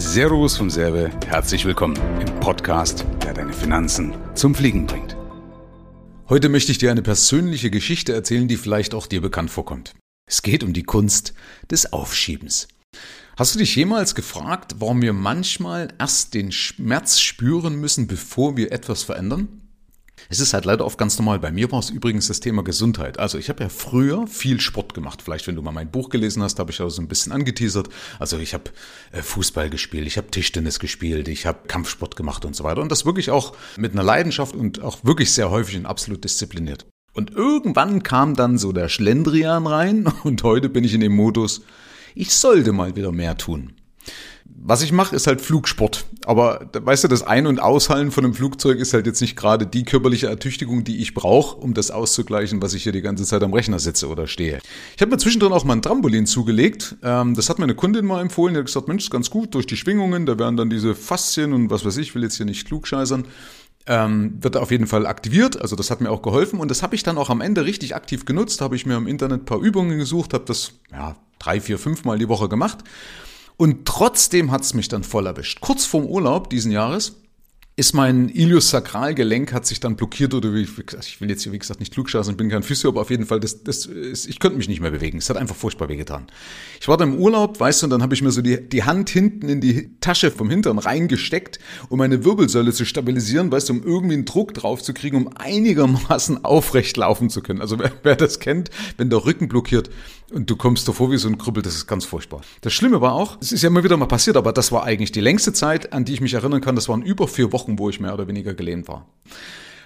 Servus vom Serve, herzlich willkommen im Podcast, der deine Finanzen zum Fliegen bringt. Heute möchte ich dir eine persönliche Geschichte erzählen, die vielleicht auch dir bekannt vorkommt. Es geht um die Kunst des Aufschiebens. Hast du dich jemals gefragt, warum wir manchmal erst den Schmerz spüren müssen, bevor wir etwas verändern? Es ist halt leider oft ganz normal. Bei mir war es übrigens das Thema Gesundheit. Also ich habe ja früher viel Sport gemacht. Vielleicht, wenn du mal mein Buch gelesen hast, habe ich auch so ein bisschen angeteasert. Also ich habe äh, Fußball gespielt, ich habe Tischtennis gespielt, ich habe Kampfsport gemacht und so weiter. Und das wirklich auch mit einer Leidenschaft und auch wirklich sehr häufig und absolut diszipliniert. Und irgendwann kam dann so der Schlendrian rein und heute bin ich in dem Modus, ich sollte mal wieder mehr tun. Was ich mache, ist halt Flugsport. Aber weißt du, das Ein- und Aushallen von einem Flugzeug ist halt jetzt nicht gerade die körperliche Ertüchtigung, die ich brauche, um das auszugleichen, was ich hier die ganze Zeit am Rechner sitze oder stehe. Ich habe mir zwischendrin auch mal ein Trampolin zugelegt. Ähm, das hat mir eine Kundin mal empfohlen. Die hat gesagt, Mensch, ist ganz gut durch die Schwingungen. Da werden dann diese Faszien und was weiß ich, will jetzt hier nicht klugscheißern. Ähm, wird auf jeden Fall aktiviert. Also das hat mir auch geholfen und das habe ich dann auch am Ende richtig aktiv genutzt. Habe ich mir im Internet ein paar Übungen gesucht, habe das ja drei, vier, fünf Mal die Woche gemacht und trotzdem hat's mich dann voll erwischt. Kurz vorm Urlaub diesen Jahres ist mein Iliosakralgelenk hat sich dann blockiert oder wie, ich will jetzt hier wie gesagt nicht klugscheißen, ich bin kein Physio, aber auf jeden Fall, das, das ist, ich könnte mich nicht mehr bewegen. Es hat einfach furchtbar wehgetan. Ich war dann im Urlaub, weißt du, und dann habe ich mir so die, die Hand hinten in die Tasche vom Hintern reingesteckt, um meine Wirbelsäule zu stabilisieren, weißt du, um irgendwie einen Druck drauf zu kriegen, um einigermaßen aufrecht laufen zu können. Also wer, wer das kennt, wenn der Rücken blockiert und du kommst davor wie so ein Krüppel, das ist ganz furchtbar. Das Schlimme war auch, es ist ja immer wieder mal passiert, aber das war eigentlich die längste Zeit, an die ich mich erinnern kann, das waren über vier Wochen Wochen, wo ich mehr oder weniger gelähmt war.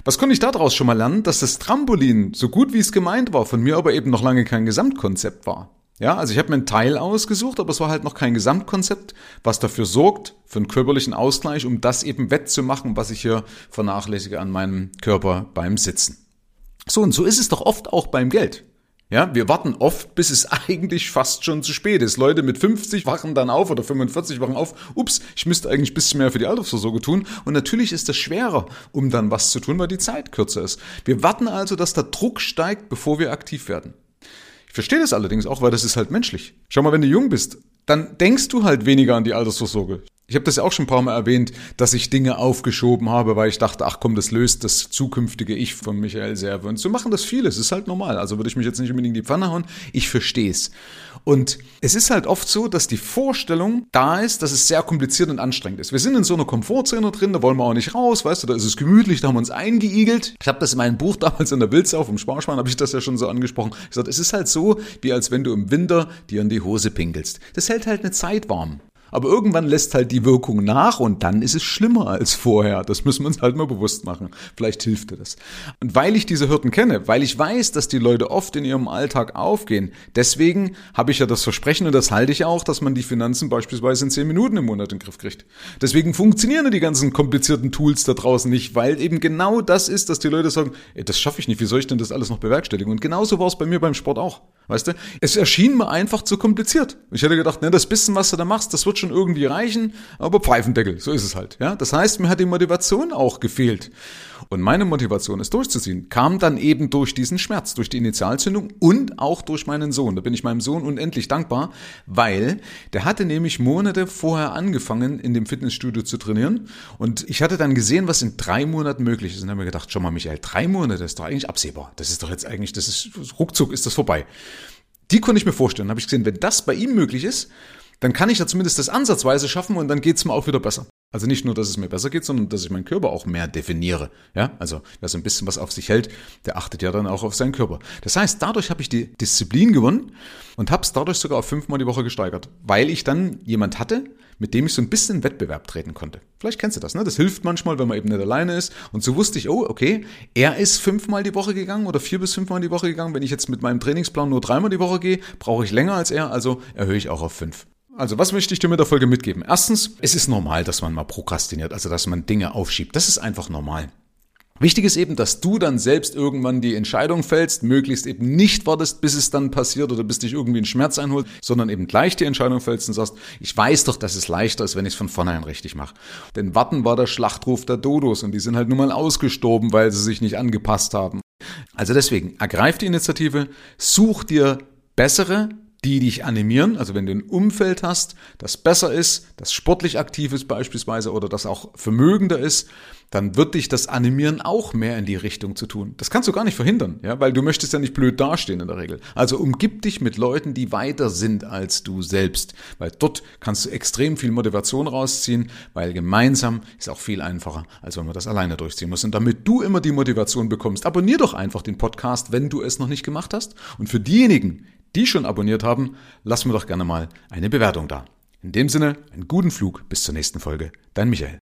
Was konnte ich daraus schon mal lernen? Dass das Trampolin, so gut wie es gemeint war, von mir aber eben noch lange kein Gesamtkonzept war. Ja, also ich habe mir einen Teil ausgesucht, aber es war halt noch kein Gesamtkonzept, was dafür sorgt, für einen körperlichen Ausgleich, um das eben wettzumachen, was ich hier vernachlässige an meinem Körper beim Sitzen. So, und so ist es doch oft auch beim Geld. Ja, wir warten oft, bis es eigentlich fast schon zu spät ist. Leute mit 50 wachen dann auf oder 45 wachen auf. Ups, ich müsste eigentlich ein bisschen mehr für die Altersvorsorge tun. Und natürlich ist das schwerer, um dann was zu tun, weil die Zeit kürzer ist. Wir warten also, dass der Druck steigt, bevor wir aktiv werden. Ich verstehe das allerdings auch, weil das ist halt menschlich. Schau mal, wenn du jung bist, dann denkst du halt weniger an die Altersvorsorge. Ich habe das auch schon ein paar Mal erwähnt, dass ich Dinge aufgeschoben habe, weil ich dachte, ach komm, das löst das zukünftige Ich von Michael Serve. Und so machen das viele, es ist halt normal. Also würde ich mich jetzt nicht unbedingt in die Pfanne hauen, ich verstehe es. Und es ist halt oft so, dass die Vorstellung da ist, dass es sehr kompliziert und anstrengend ist. Wir sind in so einer Komfortzone drin, da wollen wir auch nicht raus, weißt du, da ist es gemütlich, da haben wir uns eingeigelt. Ich habe das in meinem Buch damals in der Wildsau vom Sparschwein, habe ich das ja schon so angesprochen. Ich gesagt, es ist halt so, wie als wenn du im Winter dir in die Hose pinkelst. Das hält halt eine Zeit warm. Aber irgendwann lässt halt die Wirkung nach und dann ist es schlimmer als vorher. Das müssen wir uns halt mal bewusst machen. Vielleicht hilft dir das. Und weil ich diese Hürden kenne, weil ich weiß, dass die Leute oft in ihrem Alltag aufgehen, deswegen habe ich ja das Versprechen und das halte ich auch, dass man die Finanzen beispielsweise in zehn Minuten im Monat in den Griff kriegt. Deswegen funktionieren die ganzen komplizierten Tools da draußen nicht, weil eben genau das ist, dass die Leute sagen, ey, das schaffe ich nicht, wie soll ich denn das alles noch bewerkstelligen? Und genauso war es bei mir beim Sport auch. Weißt du, es erschien mir einfach zu kompliziert. Ich hätte gedacht, ne, das bisschen, was du da machst, das wird schon irgendwie reichen, aber Pfeifendeckel, so ist es halt. Ja, das heißt, mir hat die Motivation auch gefehlt. Und meine Motivation, es durchzuziehen, kam dann eben durch diesen Schmerz, durch die Initialzündung und auch durch meinen Sohn. Da bin ich meinem Sohn unendlich dankbar, weil der hatte nämlich Monate vorher angefangen, in dem Fitnessstudio zu trainieren. Und ich hatte dann gesehen, was in drei Monaten möglich ist. Und habe mir gedacht, schau mal, Michael, drei Monate ist doch eigentlich absehbar. Das ist doch jetzt eigentlich, das ist, ruckzuck ist das vorbei. Die konnte ich mir vorstellen. Habe ich gesehen, wenn das bei ihm möglich ist, dann kann ich ja zumindest das ansatzweise schaffen und dann geht's mir auch wieder besser. Also nicht nur, dass es mir besser geht, sondern dass ich meinen Körper auch mehr definiere. Ja, also wer so ein bisschen was auf sich hält, der achtet ja dann auch auf seinen Körper. Das heißt, dadurch habe ich die Disziplin gewonnen und habe es dadurch sogar auf fünfmal die Woche gesteigert, weil ich dann jemand hatte, mit dem ich so ein bisschen Wettbewerb treten konnte. Vielleicht kennst du das, ne? Das hilft manchmal, wenn man eben nicht alleine ist. Und so wusste ich, oh, okay, er ist fünfmal die Woche gegangen oder vier bis fünfmal die Woche gegangen. Wenn ich jetzt mit meinem Trainingsplan nur dreimal die Woche gehe, brauche ich länger als er, also erhöhe ich auch auf fünf. Also, was möchte ich dir mit der Folge mitgeben? Erstens, es ist normal, dass man mal prokrastiniert, also dass man Dinge aufschiebt. Das ist einfach normal. Wichtig ist eben, dass du dann selbst irgendwann die Entscheidung fällst, möglichst eben nicht wartest, bis es dann passiert oder bis dich irgendwie ein Schmerz einholt, sondern eben gleich die Entscheidung fällst und sagst, ich weiß doch, dass es leichter ist, wenn ich es von vornherein richtig mache. Denn Warten war der Schlachtruf der Dodos und die sind halt nun mal ausgestorben, weil sie sich nicht angepasst haben. Also deswegen, ergreif die Initiative, such dir bessere, die dich animieren. Also wenn du ein Umfeld hast, das besser ist, das sportlich aktiv ist beispielsweise oder das auch vermögender ist, dann wird dich das Animieren auch mehr in die Richtung zu tun. Das kannst du gar nicht verhindern, ja, weil du möchtest ja nicht blöd dastehen in der Regel. Also umgib dich mit Leuten, die weiter sind als du selbst, weil dort kannst du extrem viel Motivation rausziehen, weil gemeinsam ist auch viel einfacher, als wenn man das alleine durchziehen muss. Und damit du immer die Motivation bekommst, abonnier doch einfach den Podcast, wenn du es noch nicht gemacht hast. Und für diejenigen, die schon abonniert haben, lass mir doch gerne mal eine Bewertung da. In dem Sinne, einen guten Flug bis zur nächsten Folge. Dein Michael.